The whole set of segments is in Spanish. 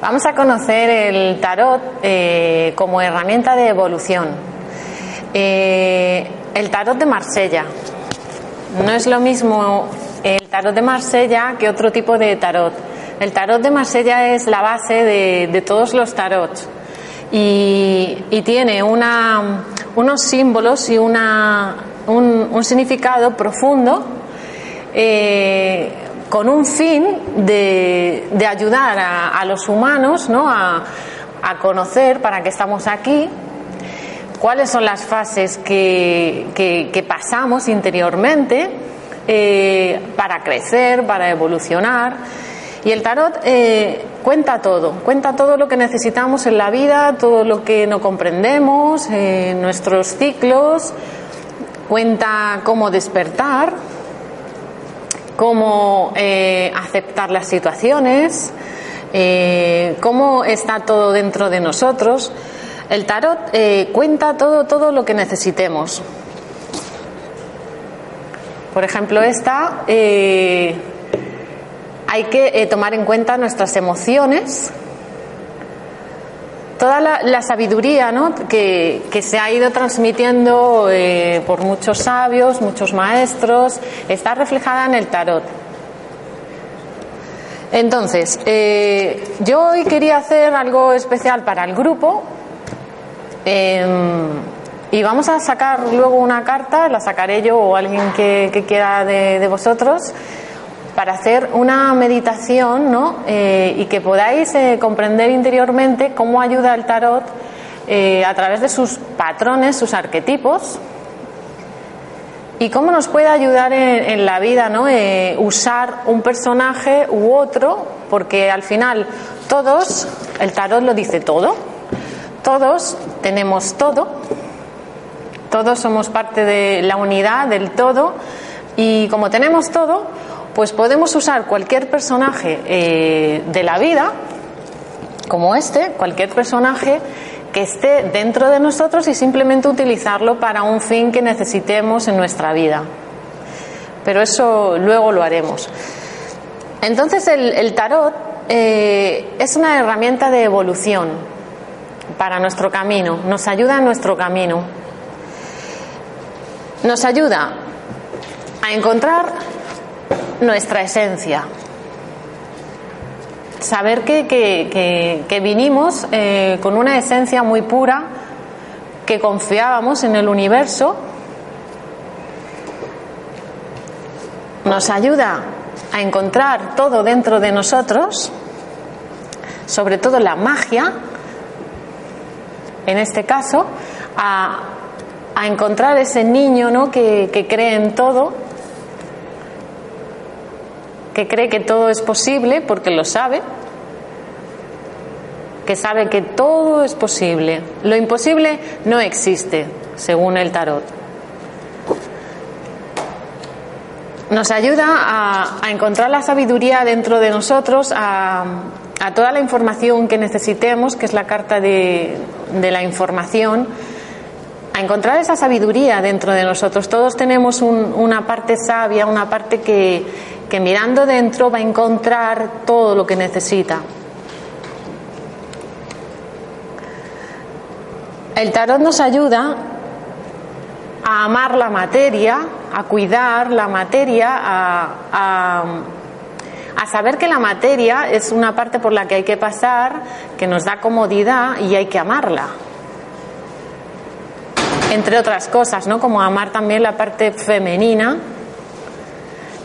Vamos a conocer el tarot eh, como herramienta de evolución. Eh, el tarot de Marsella. No es lo mismo el tarot de Marsella que otro tipo de tarot. El tarot de Marsella es la base de, todos los tarots y, tiene unos símbolos y una, un, significado profundo eh, con un fin de, ayudar a, los humanos ¿no? a, conocer para qué estamos aquí, cuáles son las fases que, pasamos interiormente eh, para crecer, para evolucionar. Y el tarot eh, cuenta todo, cuenta todo lo que necesitamos en la vida, todo lo que no comprendemos, nuestros ciclos, cuenta cómo despertar, cómo eh, aceptar las situaciones, eh, cómo está todo dentro de nosotros. El tarot eh, cuenta todo, todo lo que necesitemos. Por ejemplo, esta hay que tomar en cuenta nuestras emociones, toda la, sabiduría ¿no? que, se ha ido transmitiendo eh, por muchos sabios, muchos maestros, está reflejada en el tarot. Entonces, eh, yo hoy quería hacer algo especial para el grupo em, y vamos a sacar luego una carta, la sacaré yo o alguien que, quiera de vosotros para hacer una meditación ¿no? Eh, y que podáis eh, comprender interiormente cómo ayuda el tarot eh, a través de sus patrones, sus arquetipos y cómo nos puede ayudar en, la vida ¿no? usar un personaje u otro, porque al final todos, el tarot lo dice todo, todos tenemos todo, todos somos parte de la unidad, del todo, y como tenemos todo, pues podemos usar cualquier personaje eh, de la vida, como este, cualquier personaje que esté dentro de nosotros y simplemente utilizarlo para un fin que necesitemos en nuestra vida. Pero eso luego lo haremos. Entonces el, tarot eh, es una herramienta de evolución para nuestro camino, nos ayuda en nuestro camino. Nos ayuda a encontrar nuestra esencia. Saber que, que, vinimos eh, con una esencia muy pura, que confiábamos en el universo, nos ayuda a encontrar todo dentro de nosotros, sobre todo la magia, en este caso, a, a encontrar ese niño ¿no? que, que cree en todo, que cree que todo es posible porque lo sabe, que sabe que todo es posible. Lo imposible no existe, según el tarot. Nos ayuda a, encontrar la sabiduría dentro de nosotros, a, toda la información que necesitemos, que es la carta de, la información, a encontrar esa sabiduría dentro de nosotros. Todos tenemos una parte sabia, una parte que, que mirando dentro va a encontrar todo lo que necesita. El tarot nos ayuda a amar la materia, a cuidar la materia, a, a, saber que la materia es una parte por la que hay que pasar, que nos da comodidad y hay que amarla. Entre otras cosas, ¿no? Como amar también la parte femenina,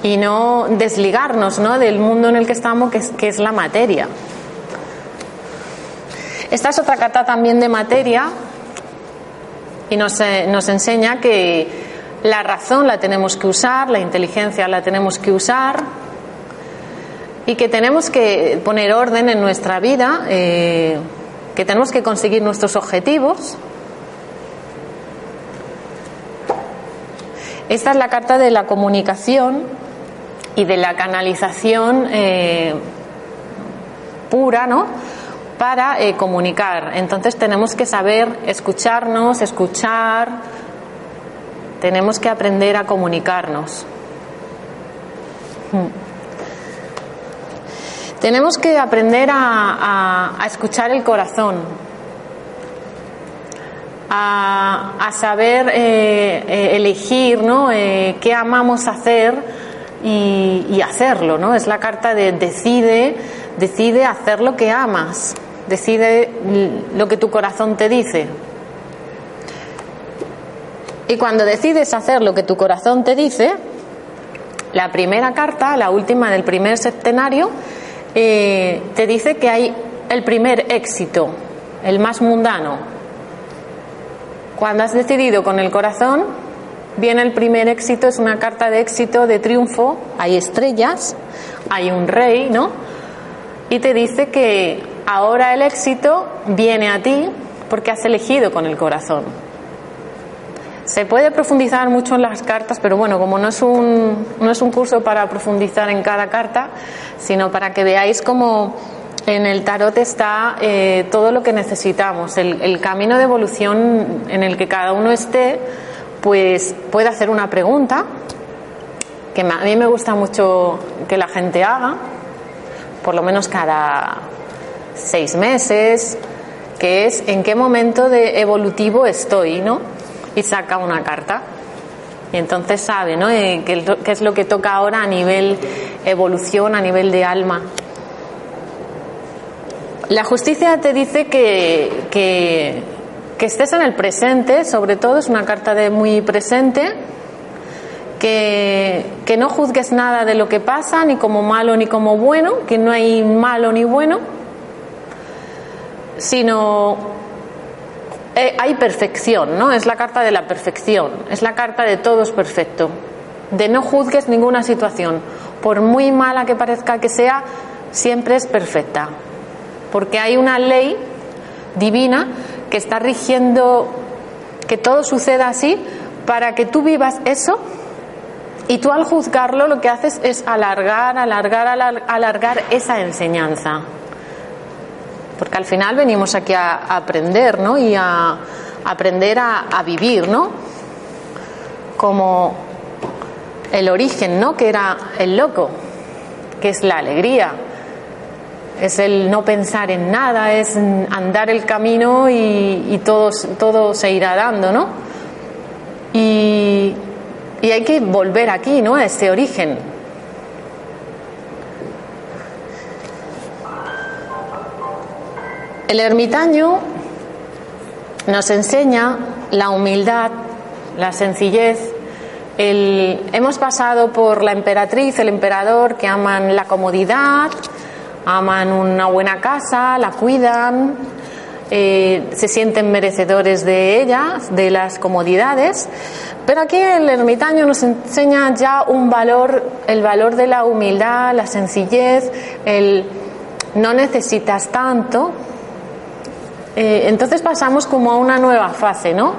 y no desligarnos ¿no? del mundo en el que estamos, que es, que es la materia. Esta es otra carta también de materia y nos, eh, nos enseña que la razón la tenemos que usar, la inteligencia la tenemos que usar y que tenemos que poner orden en nuestra vida, eh, que tenemos que conseguir nuestros objetivos. Esta es la carta de la comunicación y de la canalización eh, pura, ¿no? Para eh, comunicar. Entonces tenemos que saber escucharnos, escuchar tenemos que aprender a comunicarnos. Hmm. Tenemos que aprender a, escuchar el corazón, a, saber eh, elegir ¿no? Qué amamos hacer y, hacerlo. ¿no? Es la carta de decide, decide hacer lo que amas, decide lo que tu corazón te dice. Y cuando decides hacer lo que tu corazón te dice, la primera carta, la última del primer septenario, eh, te dice que hay el primer éxito, el más mundano. Cuando has decidido con el corazón, viene el primer éxito, es una carta de éxito, de triunfo, hay estrellas, hay un rey, ¿no? Y te dice que ahora el éxito viene a ti porque has elegido con el corazón. Se puede profundizar mucho en las cartas, pero bueno, como no es un, no es un curso para profundizar en cada carta, sino para que veáis cómo en el tarot está eh, todo lo que necesitamos, el, camino de evolución en el que cada uno esté, pues puede hacer una pregunta, que a mí me gusta mucho que la gente haga, por lo menos cada seis meses, que es en qué momento de evolutivo estoy, ¿no? Y saca una carta. Y entonces sabe, ¿no? Eh, qué, es lo que toca ahora a nivel evolución, a nivel de alma. La justicia te dice que, que, que estés en el presente, sobre todo, es una carta de muy presente, que, que, no juzgues nada de lo que pasa, ni como malo ni como bueno, que no hay malo ni bueno, sino eh, hay perfección, ¿no? Es la carta de la perfección, es la carta de todo es perfecto, de no juzgues ninguna situación, por muy mala que parezca que sea, siempre es perfecta, porque hay una ley divina que está rigiendo que todo suceda así para que tú vivas eso y tú al juzgarlo lo que haces es alargar, alargar, alargar esa enseñanza porque al final venimos aquí a, aprender, ¿no? Y a, aprender a, vivir, ¿no? Como el origen, ¿no? Que era el loco, que es la alegría, es el no pensar en nada, es andar el camino y, todo, todo se irá dando, ¿no? Y, y hay que volver aquí, ¿no? A ese origen, El ermitaño nos enseña la humildad, la sencillez. hemos pasado por la emperatriz, el emperador, que aman la comodidad, aman una buena casa, la cuidan, eh, se sienten merecedores de ella, de las comodidades. Pero aquí el ermitaño nos enseña ya un valor, el valor de la humildad, la sencillez, el no necesitas tanto, eh, entonces pasamos como a una nueva fase, ¿no?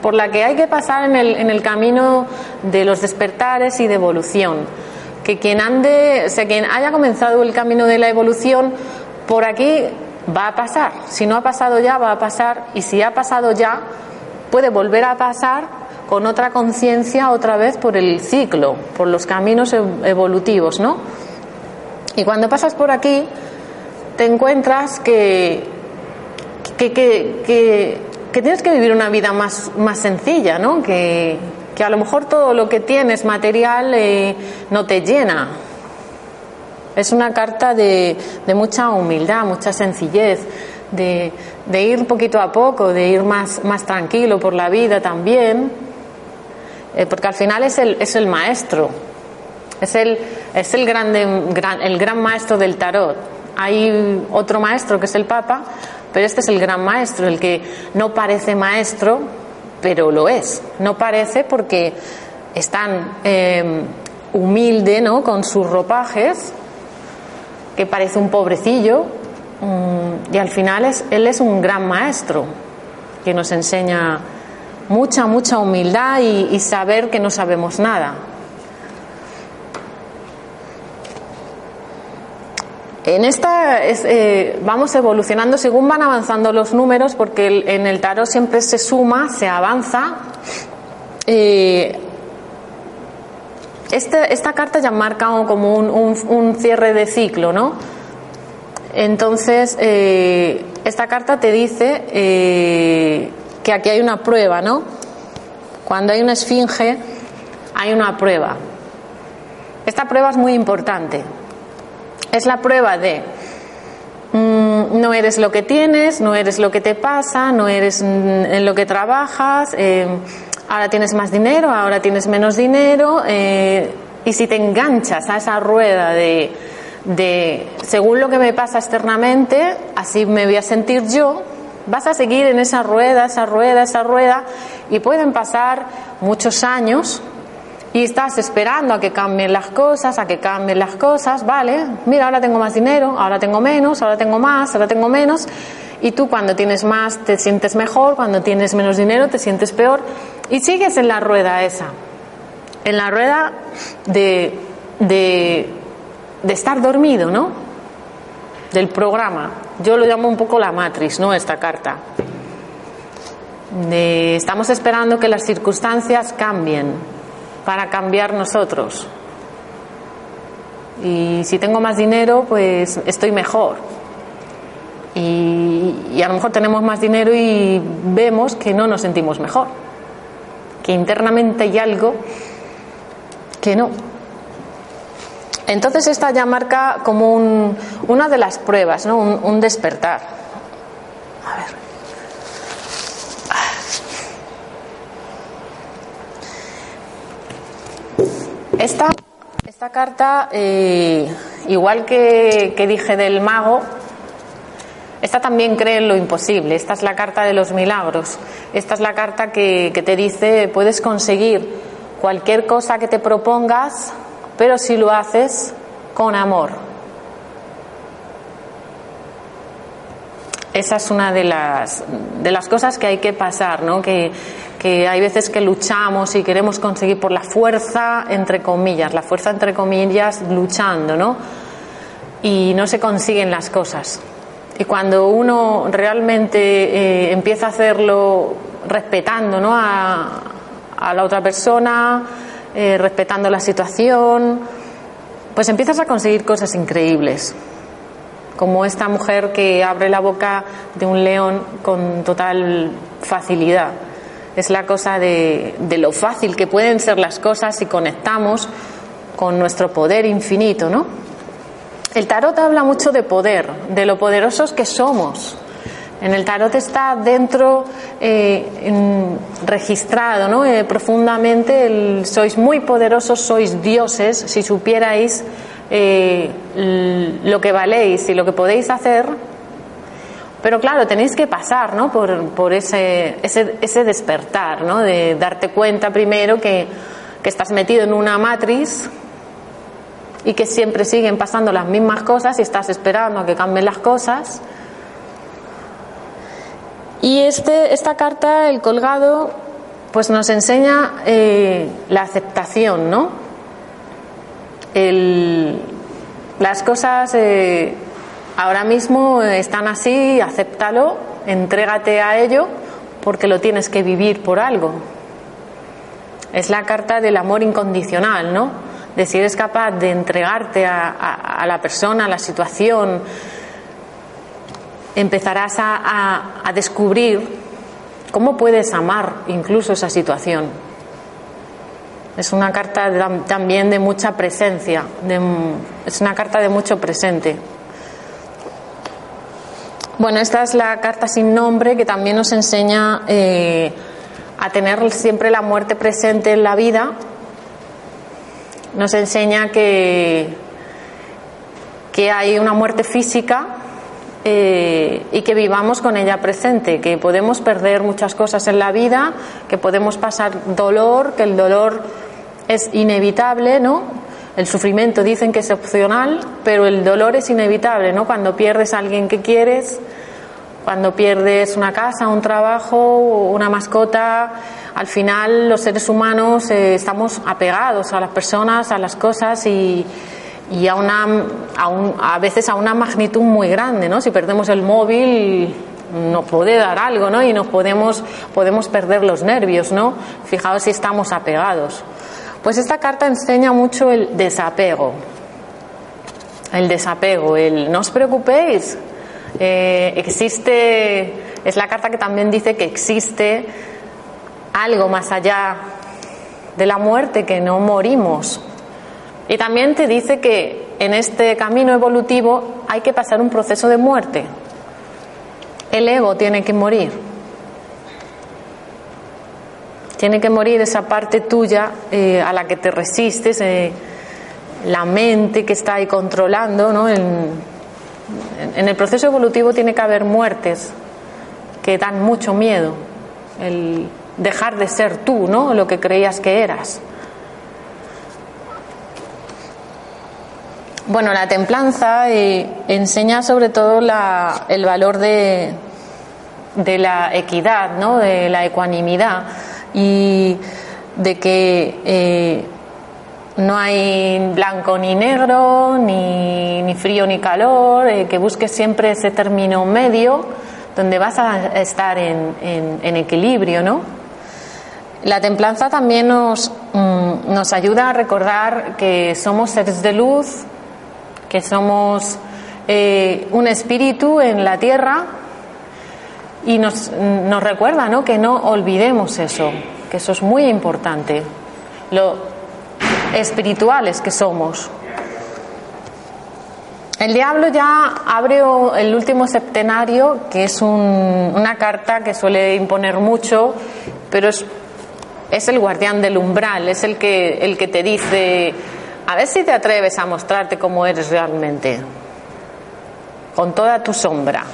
Por la que hay que pasar en el, en el camino de los despertares y de evolución. Que quien ande, o sea, quien haya comenzado el camino de la evolución, por aquí va a pasar. Si no ha pasado ya, va a pasar. Y si ha pasado ya, puede volver a pasar con otra conciencia otra vez por el ciclo, por los caminos evolutivos, ¿no? Y cuando pasas por aquí, te encuentras que que, que, que, tienes que vivir una vida más, más sencilla, ¿no? Que, que a lo mejor todo lo que tienes material eh, no te llena. Es una carta de, de mucha humildad, mucha sencillez, de, de, ir poquito a poco, de ir más, más tranquilo por la vida también, eh, porque al final es el, es el maestro, es el, es el, grande, gran, el gran maestro del tarot. Hay otro maestro que es el Papa, pero este es el gran maestro, el que no parece maestro, pero lo es. No parece porque es tan em, humilde, ¿no? Con sus ropajes, que parece un pobrecillo, mm, y al final es, él es un gran maestro que nos enseña mucha, mucha humildad y saber que no sabemos nada. En esta eh, vamos evolucionando según van avanzando los números, porque en el tarot siempre se suma, se avanza, eh, esta carta ya marca como un, cierre de ciclo, ¿no? Entonces, eh, esta carta te dice eh, que aquí hay una prueba, ¿no? Cuando hay una esfinge, hay una prueba. Esta prueba es muy importante. Es la prueba de mm, no eres lo que tienes, no eres lo que te pasa, no eres en lo que trabajas, eh, ahora tienes más dinero, ahora tienes menos dinero, eh, y si te enganchas a esa rueda de, de, según lo que me pasa externamente, así me voy a sentir yo, vas a seguir en esa rueda, esa rueda, esa rueda, y pueden pasar muchos años y estás esperando a que cambien las cosas, a que cambien las cosas, vale, mira, ahora tengo más dinero, ahora tengo menos, ahora tengo más, ahora tengo menos, y tú cuando tienes más te sientes mejor, cuando tienes menos dinero te sientes peor, y sigues en la rueda esa, en la rueda de, de, de estar dormido, ¿no? Del programa. Yo lo llamo un poco la matriz, ¿no? Esta carta. De, estamos esperando que las circunstancias cambien para cambiar nosotros. Y si tengo más dinero, pues estoy mejor. Y, y, a lo mejor tenemos más dinero y vemos que no nos sentimos mejor. Que internamente hay algo que no. Entonces esta ya marca como un, una de las pruebas, ¿no? un, un despertar. A ver. Esta, esta carta, eh, igual que, que, dije del mago, esta también cree en lo imposible. Esta es la carta de los milagros. Esta es la carta que, que te dice puedes conseguir cualquier cosa que te propongas, pero si lo haces con amor. Esa es una de las, de las cosas que hay que pasar, ¿no? Que, que hay veces que luchamos y queremos conseguir por la fuerza, entre comillas, la fuerza entre comillas, luchando, ¿no? Y no se consiguen las cosas. Y cuando uno realmente eh, empieza a hacerlo respetando ¿no? a, a la otra persona, eh, respetando la situación, pues empiezas a conseguir cosas increíbles. Como esta mujer que abre la boca de un león con total facilidad es la cosa de, lo fácil que pueden ser las cosas si conectamos con nuestro poder infinito, ¿no? El tarot habla mucho de poder, de lo poderosos que somos. En el tarot está dentro eh, registrado ¿no? eh, profundamente, el, sois muy poderosos, sois dioses, si supierais eh, lo que valéis y lo que podéis hacer, pero claro, tenéis que pasar ¿no? por, ese, ese, ese, despertar, ¿no? de darte cuenta primero que, estás metido en una matriz y que siempre siguen pasando las mismas cosas y estás esperando a que cambien las cosas. Y este, esta carta, el colgado, pues nos enseña eh, la aceptación, ¿no? Las cosas eh, ahora mismo están así, acéptalo, entrégate a ello, porque lo tienes que vivir por algo. Es la carta del amor incondicional, ¿no? De si eres capaz de entregarte a, la persona, a la situación, empezarás a, descubrir cómo puedes amar incluso esa situación. Es una carta también de mucha presencia, de, es una carta de mucho presente. Bueno, esta es la carta sin nombre que también nos enseña eh, a tener siempre la muerte presente en la vida. Nos enseña que, que hay una muerte física eh, y que vivamos con ella presente, que podemos perder muchas cosas en la vida, que podemos pasar dolor, que el dolor es inevitable, ¿no? El sufrimiento dicen que es opcional, pero el dolor es inevitable, ¿no? Cuando pierdes a alguien que quieres, cuando pierdes una casa, un trabajo, una mascota, al final los seres humanos eh, estamos apegados a las personas, a las cosas y, a, una, a, un, a, veces a una magnitud muy grande, ¿no? Si perdemos el móvil, nos puede dar algo, ¿no? Y nos podemos, podemos perder los nervios, ¿no? Fijaos si estamos apegados. Pues esta carta enseña mucho el desapego. El desapego, el no os preocupéis. Eh, existe, es la carta que también dice que existe algo más allá de la muerte, que no morimos. Y también te dice que en este camino evolutivo hay que pasar un proceso de muerte. El ego tiene que morir. Tiene que morir esa parte tuya eh, a la que te resistes, eh, la mente que está ahí controlando. ¿no? En, el proceso evolutivo tiene que haber muertes que dan mucho miedo. El dejar de ser tú, ¿no? Lo que creías que eras. Bueno, la templanza eh, enseña sobre todo la, el valor de, de, la equidad, ¿no? de la ecuanimidad y de que eh, no hay blanco ni negro, ni, ni frío ni calor, eh, que busques siempre ese término medio donde vas a estar en, en, equilibrio, ¿no? La templanza también nos, mm, nos ayuda a recordar que somos seres de luz, que somos eh, un espíritu en la tierra y nos, nos recuerda ¿no? que no olvidemos eso, que eso es muy importante, lo espirituales que somos. El diablo ya abre el último septenario, que es un, una carta que suele imponer mucho, pero es, es el guardián del umbral, es el que, el que te dice, a ver si te atreves a mostrarte cómo eres realmente, con toda tu sombra.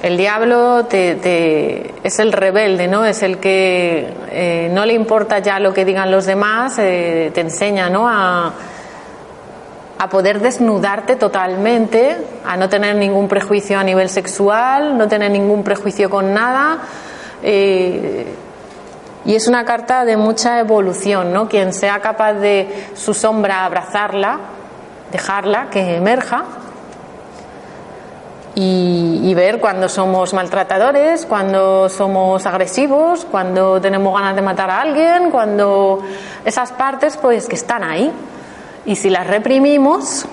El diablo te, te, es el rebelde, ¿no? Es el que eh, no le importa ya lo que digan los demás, eh, te enseña, ¿no? A, a poder desnudarte totalmente, a no tener ningún prejuicio a nivel sexual, no tener ningún prejuicio con nada. Eh, y es una carta de mucha evolución, ¿no? Quien sea capaz de su sombra abrazarla, dejarla que emerja y, y, ver cuando somos maltratadores, cuando somos agresivos, cuando tenemos ganas de matar a alguien, cuando esas partes pues que están ahí. Y si las reprimimos,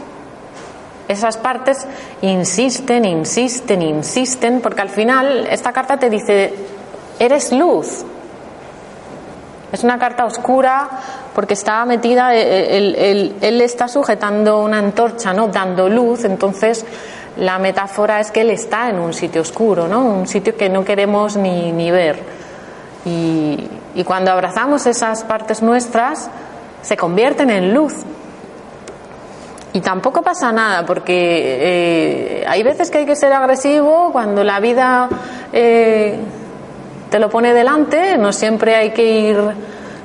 esas partes insisten, insisten, insisten, porque al final esta carta te dice, eres luz, es una carta oscura porque está metida, él, él, él, está sujetando una antorcha, ¿no? Dando luz, entonces la metáfora es que él está en un sitio oscuro, ¿no? Un sitio que no queremos ni, ni ver. Y, y cuando abrazamos esas partes nuestras, se convierten en luz. Y tampoco pasa nada, porque eh, hay veces que hay que ser agresivo cuando la vida eh, te lo pone delante, no siempre hay que ir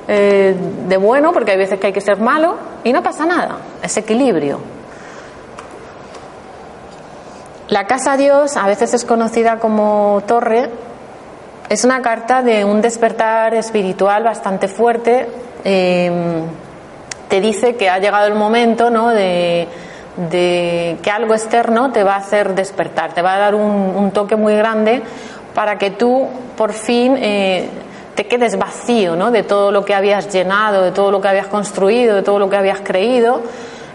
eh, de bueno, porque hay veces que hay que ser malo, y no pasa nada, es equilibrio. La casa Dios, a veces es conocida como torre, es una carta de un despertar espiritual bastante fuerte. Eh, te dice que ha llegado el momento ¿no? de, que algo externo te va a hacer despertar, te va a dar un, un toque muy grande para que tú por fin eh, te quedes vacío ¿no? de todo lo que habías llenado, de todo lo que habías construido, de todo lo que habías creído.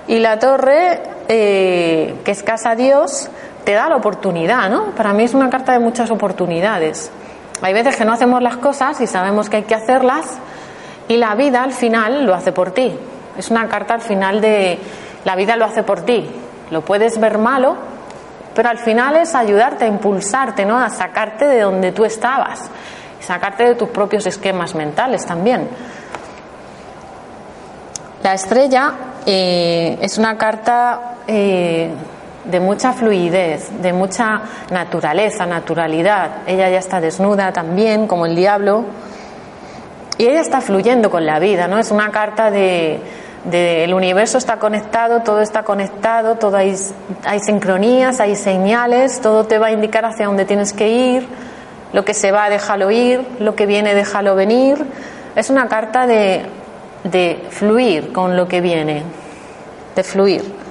Y la torre, eh, que es casa Dios, te da la oportunidad, ¿no? Para mí es una carta de muchas oportunidades. Hay veces que no hacemos las cosas y sabemos que hay que hacerlas y la vida al final lo hace por ti. Es una carta al final de la vida lo hace por ti. Lo puedes ver malo, pero al final es ayudarte a impulsarte, ¿no? A sacarte de donde tú estabas, sacarte de tus propios esquemas mentales también. La estrella eh, es una carta eh, de mucha fluidez, de mucha naturaleza, naturalidad. Ella ya está desnuda también, como el diablo, y ella está fluyendo con la vida, ¿no? Es una carta de, de, el universo está conectado, todo está conectado, todo hay, hay sincronías, hay señales, todo te va a indicar hacia dónde tienes que ir, lo que se va, déjalo ir, lo que viene, déjalo venir. Es una carta de, de fluir con lo que viene, de fluir.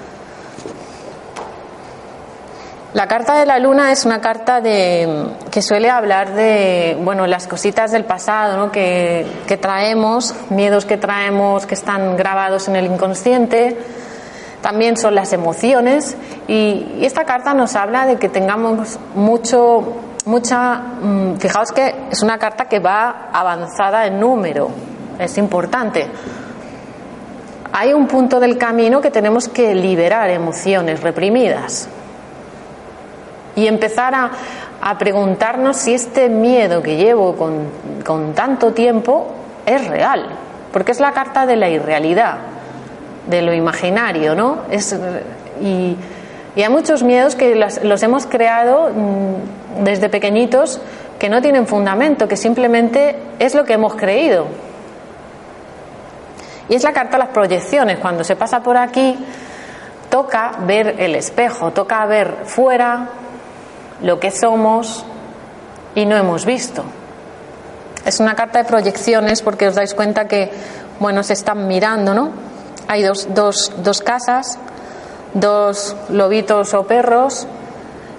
La carta de la luna es una carta de, que suele hablar de bueno, las cositas del pasado ¿no? que, traemos, miedos que traemos que están grabados en el inconsciente. También son las emociones y, esta carta nos habla de que tengamos mucho, mucha. Mm, fijaos que es una carta que va avanzada en número, es importante. Hay un punto del camino que tenemos que liberar emociones reprimidas y empezar a, preguntarnos si este miedo que llevo con, tanto tiempo es real, porque es la carta de la irrealidad, de lo imaginario, ¿no? Es, y, hay muchos miedos que los, hemos creado mm, desde pequeñitos que no tienen fundamento, que simplemente es lo que hemos creído. Y es la carta de las proyecciones. Cuando se pasa por aquí, toca ver el espejo, toca ver fuera, lo que somos y no hemos visto. Es una carta de proyecciones porque os dais cuenta que, bueno, se están mirando, ¿no? Hay dos, dos, dos casas, dos lobitos o perros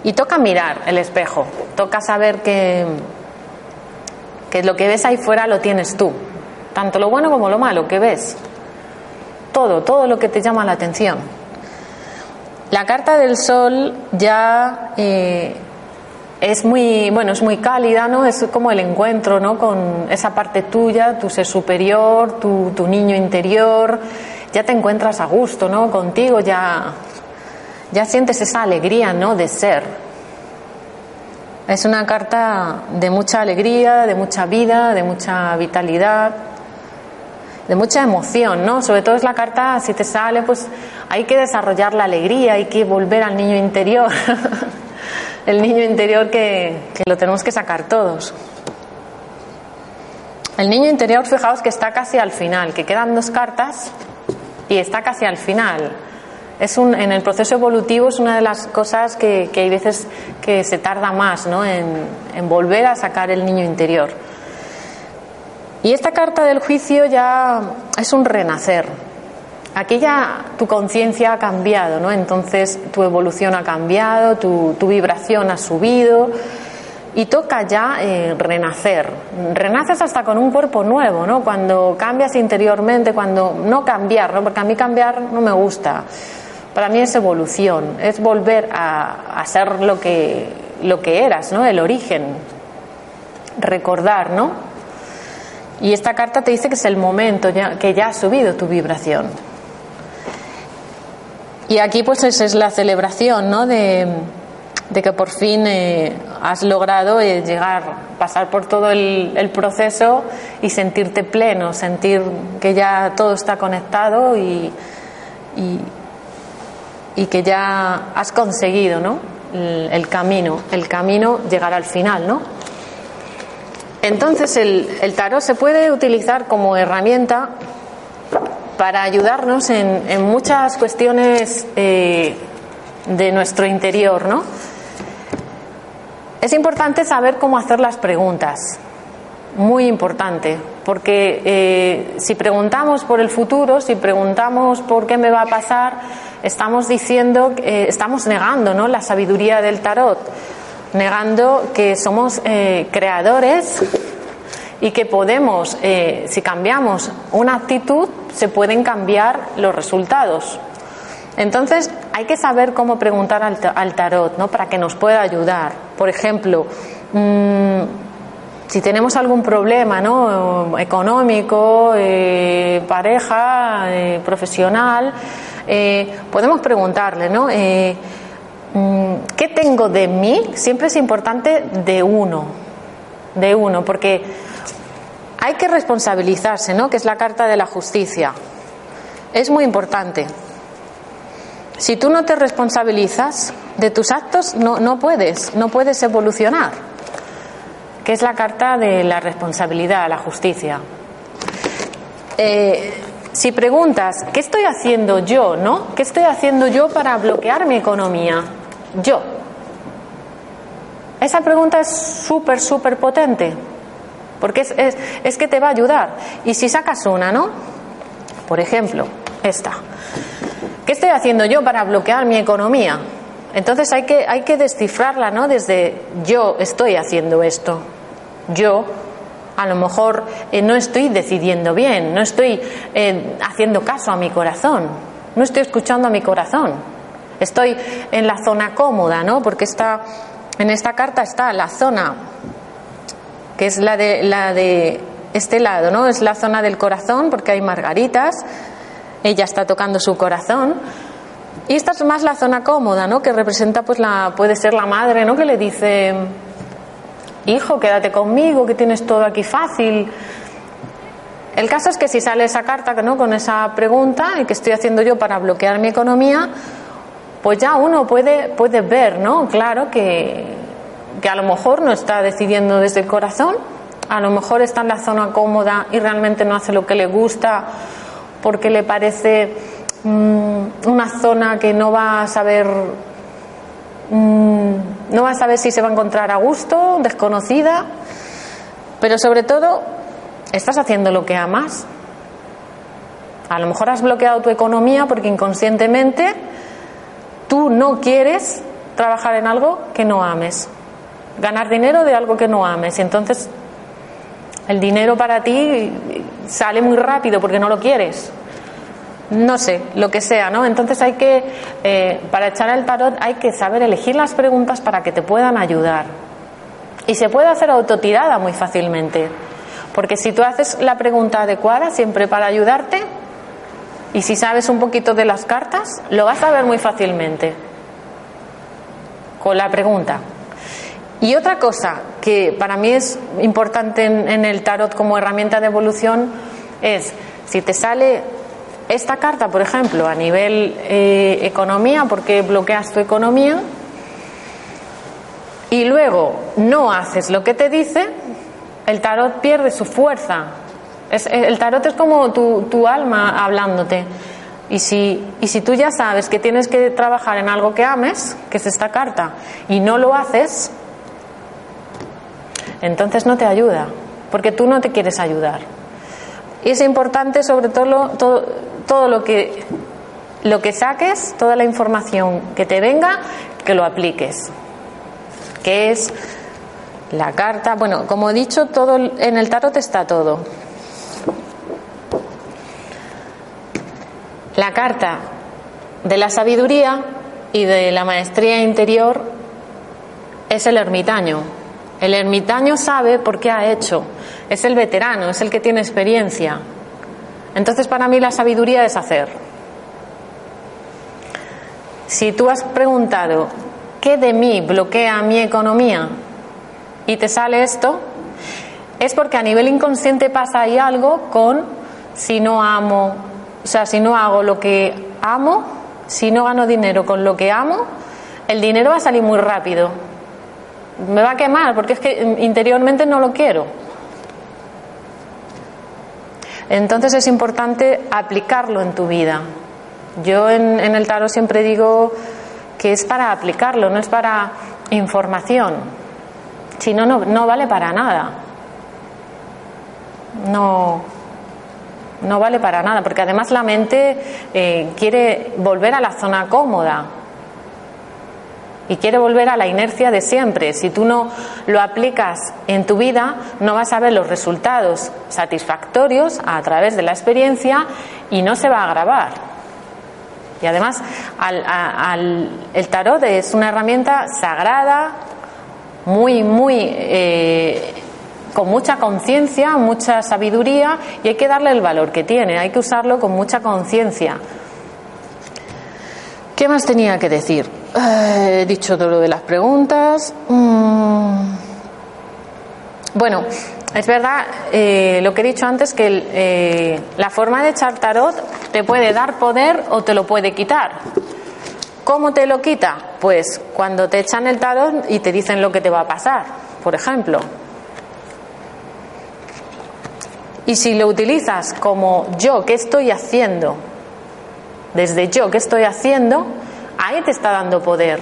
y toca mirar el espejo, toca saber que, que lo que ves ahí fuera lo tienes tú, tanto lo bueno como lo malo que ves, todo, todo lo que te llama la atención. La carta del sol ya eh, es muy, bueno, es muy cálida, ¿no? Es como el encuentro, ¿no? Con esa parte tuya, tu ser superior, tu, tu niño interior, ya te encuentras a gusto, ¿no? Contigo ya, ya sientes esa alegría, ¿no? De ser. Es una carta de mucha alegría, de mucha vida, de mucha vitalidad, de mucha emoción, ¿no? Sobre todo es la carta, si te sale, pues hay que desarrollar la alegría, hay que volver al niño interior. el niño interior que, lo tenemos que sacar todos. El niño interior, fijaos que está casi al final, que quedan dos cartas y está casi al final. Es un, en el proceso evolutivo es una de las cosas que, hay veces que se tarda más ¿no? en, en, volver a sacar el niño interior. Y esta carta del juicio ya es un renacer, Aquí ya tu conciencia ha cambiado, ¿no? Entonces tu evolución ha cambiado, tu, vibración ha subido y toca ya eh, renacer. Renaces hasta con un cuerpo nuevo, ¿no? Cuando cambias interiormente, cuando no cambiar, ¿no? Porque a mí cambiar no me gusta. Para mí es evolución, es volver a, ser lo que, lo que eras, ¿no? El origen. Recordar, ¿no? Y esta carta te dice que es el momento ya, que ya ha subido tu vibración. Y aquí pues es, la celebración, ¿no? De, que por fin eh, has logrado eh, llegar, pasar por todo el, proceso y sentirte pleno, sentir que ya todo está conectado y, y, que ya has conseguido, ¿no? El, el, camino, el camino llegar al final, ¿no? Entonces el, el tarot se puede utilizar como herramienta para ayudarnos en, muchas cuestiones eh, de nuestro interior, ¿no? Es importante saber cómo hacer las preguntas, muy importante, porque eh, si preguntamos por el futuro, si preguntamos por qué me va a pasar, estamos diciendo, eh, estamos negando, ¿no? La sabiduría del tarot, negando que somos creadores y que podemos, si cambiamos una actitud, se pueden cambiar los resultados. Entonces, hay que saber cómo preguntar al, tarot, ¿no? Para que nos pueda ayudar. Por ejemplo, mm, si tenemos algún problema, ¿no? Económico, eh, pareja, eh, profesional, podemos preguntarle, ¿no? Mm, ¿Qué tengo de mí? Siempre es importante de uno, de uno, porque hay que responsabilizarse, ¿no? Que es la carta de la justicia. Es muy importante. Si tú no te responsabilizas de tus actos, no, no puedes, no puedes evolucionar. Que es la carta de la responsabilidad, la justicia. Eh, si preguntas, ¿qué estoy haciendo yo, no? ¿Qué estoy haciendo yo para bloquear mi economía? Yo. Esa pregunta es súper, súper potente porque es, es, que te va a ayudar. Y si sacas una, ¿no? Por ejemplo, esta. ¿Qué estoy haciendo yo para bloquear mi economía? Entonces hay que, hay que descifrarla, ¿no? Desde yo estoy haciendo esto. Yo a lo mejor eh, no estoy decidiendo bien, no estoy eh, haciendo caso a mi corazón, no estoy escuchando a mi corazón. Estoy en la zona cómoda, ¿no? Porque está, en esta carta está la zona que es la de, la de este lado, ¿no? Es la zona del corazón porque hay margaritas, ella está tocando su corazón. Y esta es más la zona cómoda, ¿no? Que representa, pues, la, puede ser la madre, ¿no? Que le dice, hijo, quédate conmigo, que tienes todo aquí fácil. El caso es que si sale esa carta ¿no? con esa pregunta y que estoy haciendo yo para bloquear mi economía, pues ya uno puede, puede ver, ¿no? Claro que, que a lo mejor no está decidiendo desde el corazón, a lo mejor está en la zona cómoda y realmente no hace lo que le gusta porque le parece mm, una zona que no va a saber Mm, no vas a saber si se va a encontrar a gusto, desconocida, pero sobre todo estás haciendo lo que amas. A lo mejor has bloqueado tu economía porque inconscientemente tú no quieres trabajar en algo que no ames, ganar dinero de algo que no ames. Y entonces el dinero para ti sale muy rápido porque no lo quieres no sé, lo que sea, ¿no? Entonces hay que, eh, para echar el tarot, hay que saber elegir las preguntas para que te puedan ayudar. Y se puede hacer autotirada muy fácilmente, porque si tú haces la pregunta adecuada siempre para ayudarte, y si sabes un poquito de las cartas, lo vas a ver muy fácilmente con la pregunta. Y otra cosa que para mí es importante en el tarot como herramienta de evolución es, si te sale esta carta, por ejemplo, a nivel eh, economía, porque bloqueas tu economía, y luego no haces lo que te dice, el tarot pierde su fuerza. el tarot es como tu, tu alma hablándote. Y si, y si tú ya sabes que tienes que trabajar en algo que ames, que es esta carta, y no lo haces, entonces no te ayuda, porque tú no te quieres ayudar. Y es importante sobre todo, todo, todo lo que, lo que saques, toda la información que te venga, que lo apliques. Que es la carta, bueno, como he dicho, todo en el tarot está todo. La carta de la sabiduría y de la maestría interior es el ermitaño. El ermitaño sabe por qué ha hecho. Es el veterano, es el que tiene experiencia. Entonces para mí la sabiduría es hacer. Si tú has preguntado, ¿qué de mí bloquea mi economía? Y te sale esto, es porque a nivel inconsciente pasa ahí algo con si no amo, o sea, si no hago lo que amo, si no gano dinero con lo que amo, el dinero va a salir muy rápido. Me va a quemar porque es que interiormente no lo quiero. Entonces es importante aplicarlo en tu vida. Yo en, el tarot siempre digo que es para aplicarlo, no es para información. Si no, no vale para nada. No, no vale para nada, porque además la mente eh, quiere volver a la zona cómoda y quiere volver a la inercia de siempre. Si tú no lo aplicas en tu vida, no vas a ver los resultados satisfactorios a través de la experiencia y no se va a grabar. Y además, el tarot es una herramienta sagrada, muy, muy. Eh, con mucha conciencia, mucha sabiduría y hay que darle el valor que tiene, hay que usarlo con mucha conciencia. ¿Qué más tenía que decir? Eh, he dicho todo lo de las preguntas. Mm. Bueno, es verdad eh, lo que he dicho antes, que eh, la forma de echar tarot te puede dar poder o te lo puede quitar. ¿Cómo te lo quita? Pues cuando te echan el tarot y te dicen lo que te va a pasar, por ejemplo. Y si lo utilizas como yo, ¿qué estoy haciendo? Desde yo, ¿qué estoy haciendo? Ahí te está dando poder.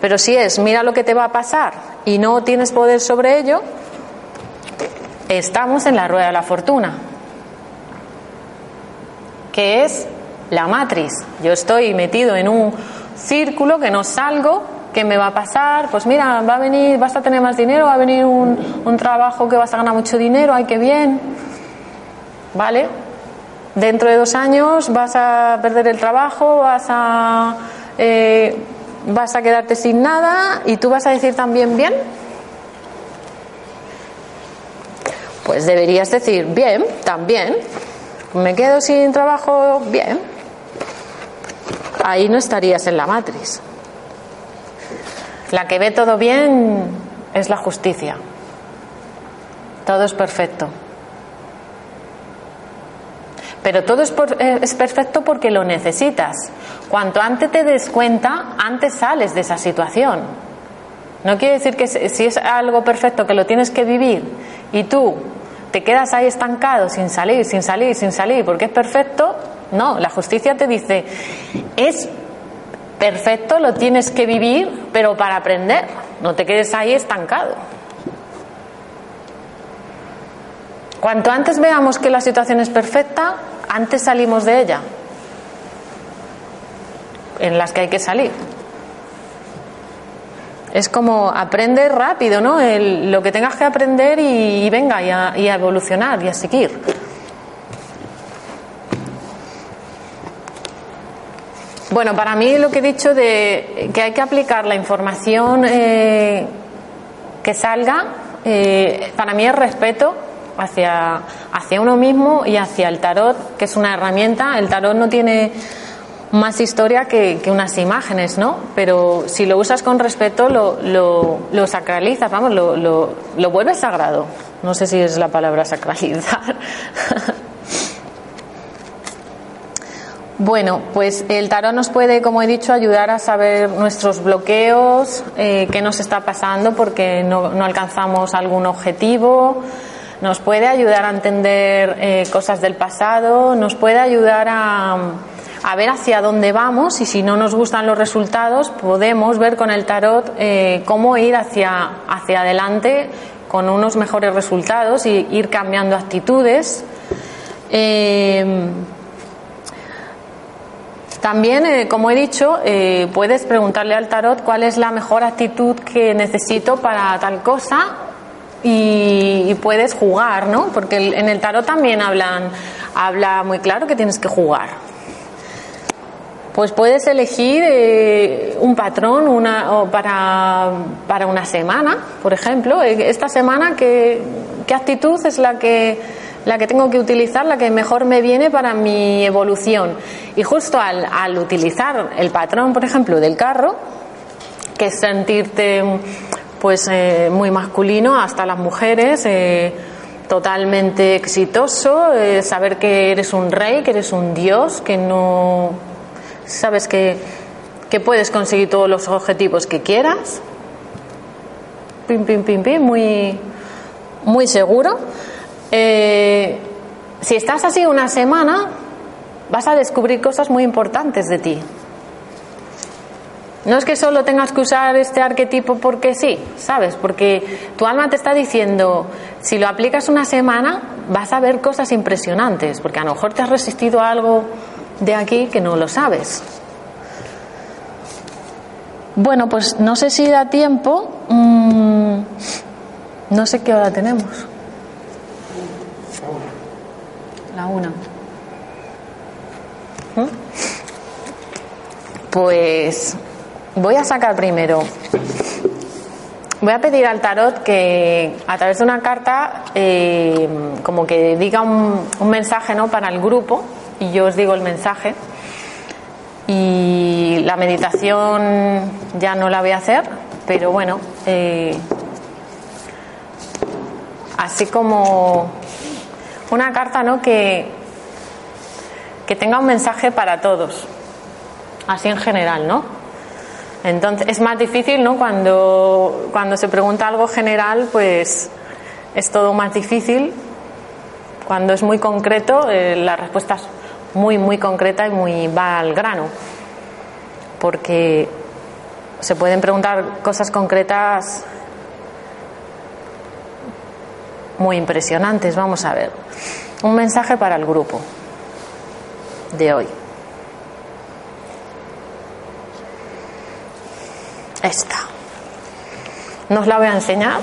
Pero si es, mira lo que te va a pasar y no tienes poder sobre ello, estamos en la rueda de la fortuna, que es la matriz. Yo estoy metido en un círculo, que no salgo, ¿qué me va a pasar? Pues mira, va a venir, vas a tener más dinero, va a venir un, un trabajo que vas a ganar mucho dinero, ay, qué bien. ¿Vale? Dentro de dos años vas a perder el trabajo, vas a, eh, vas a quedarte sin nada y tú vas a decir también bien. Pues deberías decir bien, también. Me quedo sin trabajo, bien. Ahí no estarías en la matriz. La que ve todo bien es la justicia. Todo es perfecto. Pero todo es, por, eh, es, perfecto porque lo necesitas. Cuanto antes te des cuenta, antes sales de esa situación. No quiere decir que si es algo perfecto que lo tienes que vivir y tú te quedas ahí estancado sin salir, sin salir, sin salir, porque es perfecto. No, la justicia te dice, es perfecto, lo tienes que vivir, pero para aprender, no te quedes ahí estancado. Cuanto antes veamos que la situación es perfecta, antes salimos de ella, en las que hay que salir. Es como aprender rápido, ¿no? El, lo que tengas que aprender y, venga, y a, y a evolucionar y a seguir. Bueno, para mí lo que he dicho de que hay que aplicar la información eh, que salga, eh, para mí es respeto hacia, hacia uno mismo y hacia el tarot, que es una herramienta. El tarot no tiene más historia que, unas imágenes, ¿no? Pero si lo usas con respeto, lo, lo, lo sacralizas, vamos, lo, lo, lo vuelves sagrado. No sé si es la palabra sacralizar. Bueno, pues el tarot nos puede, como he dicho, ayudar a saber nuestros bloqueos, eh, qué nos está pasando porque no, no, alcanzamos algún objetivo, nos puede ayudar a entender eh, cosas del pasado, nos puede ayudar a, ver hacia dónde vamos y si no nos gustan los resultados podemos ver con el tarot eh, cómo ir hacia, hacia adelante con unos mejores resultados y ir cambiando actitudes. Eh, también, como he dicho, puedes preguntarle al tarot cuál es la mejor actitud que necesito para tal cosa y, y puedes jugar, ¿no? Porque el, en el tarot también hablan, habla muy claro que tienes que jugar. Pues puedes elegir eh, un patrón una, o para, para una semana, por ejemplo. Eh, esta semana, ¿qué, qué actitud es la que la que tengo que utilizar, la que mejor me viene para mi evolución. Y justo al, al utilizar el patrón, por ejemplo, del carro, que es sentirte pues eh, muy masculino, hasta las mujeres, eh, totalmente exitoso, eh, saber que eres un rey, que eres un dios, que no sabes que, que puedes conseguir todos los objetivos que quieras. Pim, pim, pim, pim, muy, muy seguro. Si estás así una semana, vas a descubrir cosas muy importantes de ti. No es que solo tengas que usar este arquetipo porque sí, ¿sabes? Porque tu alma te está diciendo, si lo aplicas una semana, vas a ver cosas impresionantes, porque a lo mejor te has resistido a algo de aquí que no lo sabes. Bueno, pues no sé si da tiempo. Mmm, no sé qué hora tenemos. La una. ¿Mm? Pues voy a sacar primero. Voy a pedir al tarot que a través de una carta eh, como que diga un, mensaje ¿no? para el grupo y yo os digo el mensaje y la meditación ya no la voy a hacer pero bueno eh, así como una carta ¿no? que, que tenga un mensaje para todos, así en general, ¿no? Entonces es más difícil, ¿no? Cuando, cuando se pregunta algo general, pues es todo más difícil. Cuando es muy concreto, eh, la respuesta es muy, muy concreta y muy va al grano. Porque se pueden preguntar cosas concretas muy impresionantes. Vamos a ver. Un mensaje para el grupo de hoy. Esta. No os la voy a enseñar.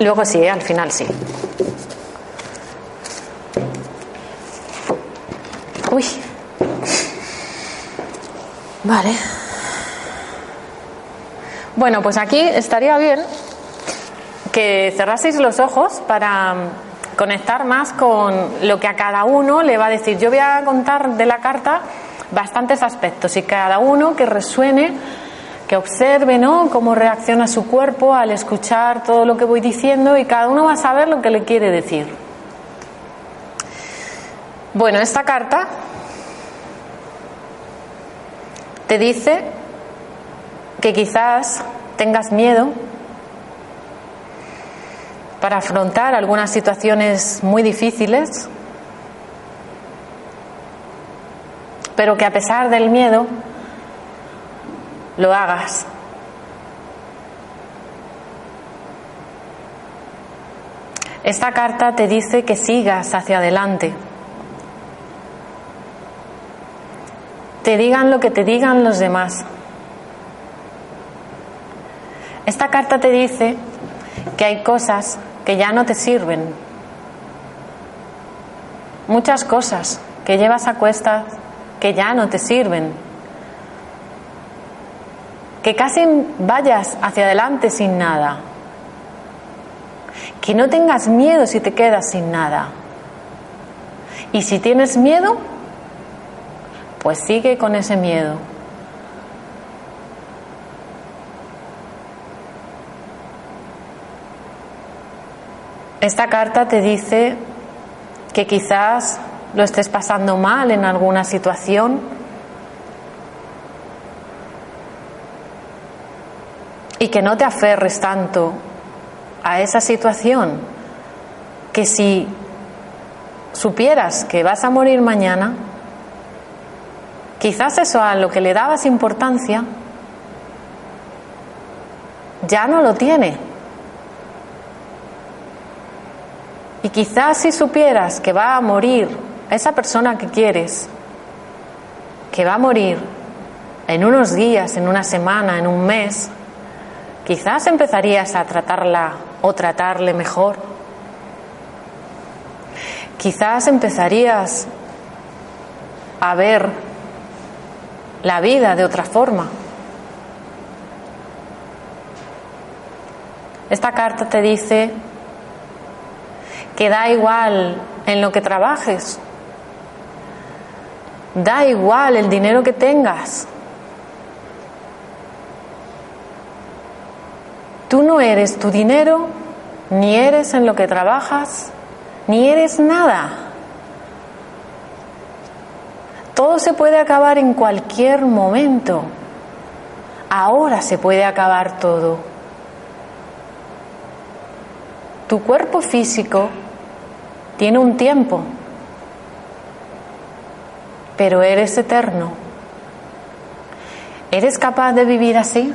Luego sí, ¿eh? al final sí. Uy. Vale. Bueno, pues aquí estaría bien que cerraseis los ojos para conectar más con lo que a cada uno le va a decir. Yo voy a contar de la carta bastantes aspectos y cada uno que resuene, que observe, ¿no? Cómo reacciona su cuerpo al escuchar todo lo que voy diciendo y cada uno va a saber lo que le quiere decir. Bueno, esta carta te dice que quizás tengas miedo para afrontar algunas situaciones muy difíciles, pero que a pesar del miedo lo hagas. Esta carta te dice que sigas hacia adelante. Te digan lo que te digan los demás. Esta carta te dice que hay cosas que ya no te sirven. Muchas cosas que llevas a cuestas que ya no te sirven. Que casi vayas hacia adelante sin nada. Que no tengas miedo si te quedas sin nada. Y si tienes miedo, pues sigue con ese miedo. Esta carta te dice que quizás lo estés pasando mal en alguna situación y que no te aferres tanto a esa situación que si supieras que vas a morir mañana, quizás eso a lo que le dabas importancia ya no lo tiene. Y quizás si supieras que va a morir esa persona que quieres, que va a morir en unos días, en una semana, en un mes, quizás empezarías a tratarla o tratarle mejor. Quizás empezarías a ver la vida de otra forma. Esta carta te dice que da igual en lo que trabajes, da igual el dinero que tengas. Tú no eres tu dinero, ni eres en lo que trabajas, ni eres nada. Todo se puede acabar en cualquier momento. Ahora se puede acabar todo. Tu cuerpo físico tiene un tiempo, pero eres eterno. ¿Eres capaz de vivir así?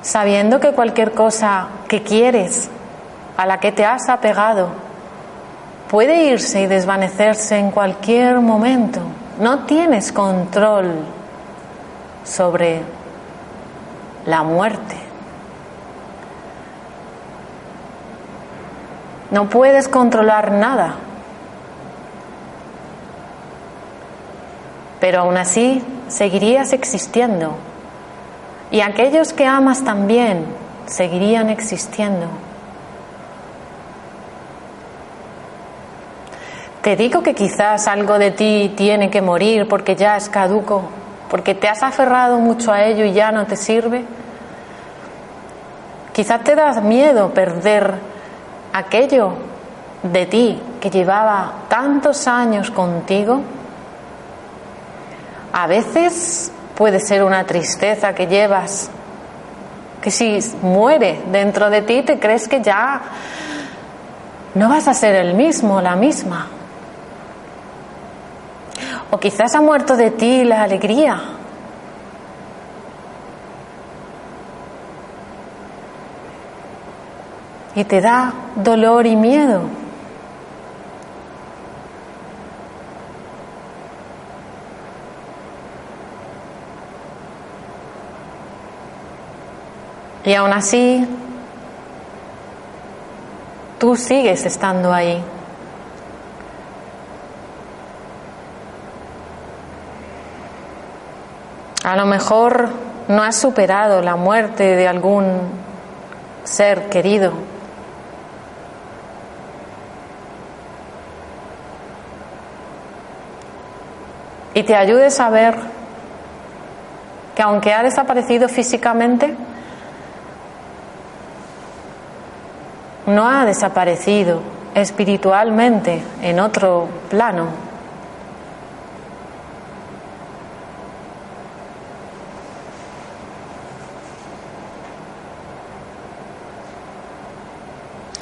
Sabiendo que cualquier cosa que quieres, a la que te has apegado, puede irse y desvanecerse en cualquier momento. No tienes control sobre la muerte. No puedes controlar nada. Pero aún así seguirías existiendo. Y aquellos que amas también seguirían existiendo. Te digo que quizás algo de ti tiene que morir porque ya es caduco, porque te has aferrado mucho a ello y ya no te sirve. Quizás te das miedo perder aquello de ti que llevaba tantos años contigo, a veces puede ser una tristeza que llevas, que si muere dentro de ti te crees que ya no vas a ser el mismo, la misma. O quizás ha muerto de ti la alegría, Y te da dolor y miedo. Y aún así, tú sigues estando ahí. A lo mejor no has superado la muerte de algún ser querido. Y te ayudes a ver que aunque ha desaparecido físicamente, no ha desaparecido espiritualmente en otro plano.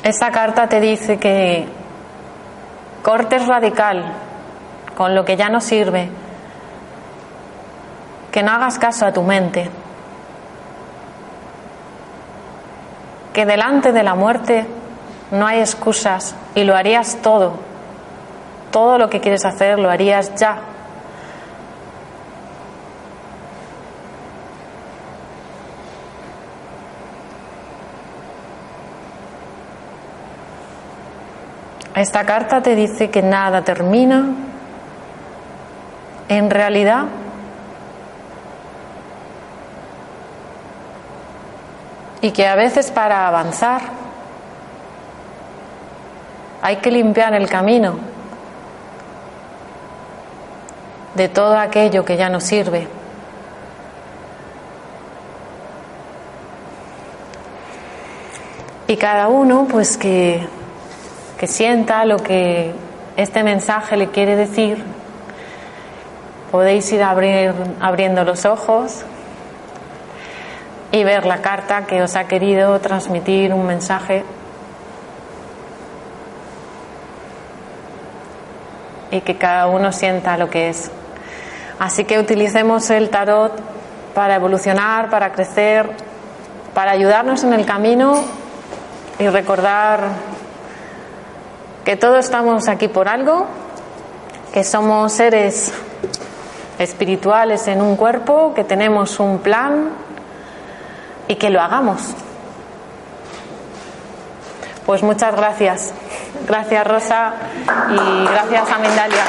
Esta carta te dice que cortes radical con lo que ya no sirve, que no hagas caso a tu mente, que delante de la muerte no hay excusas y lo harías todo, todo lo que quieres hacer lo harías ya, Esta carta te dice que nada termina. En realidad y que a veces para avanzar hay que limpiar el camino de todo aquello que ya no sirve. Y cada uno pues que que sienta lo que este mensaje le quiere decir. Podéis ir abrir, abriendo los ojos y ver la carta que os ha querido transmitir un mensaje. Y que cada uno sienta lo que es. Así que utilicemos el tarot para evolucionar, para crecer, para ayudarnos en el camino y recordar que todos estamos aquí por algo, que somos seres espirituales en un cuerpo, que tenemos un plan y que lo hagamos. Pues muchas gracias. Gracias Rosa y gracias a Mindalia.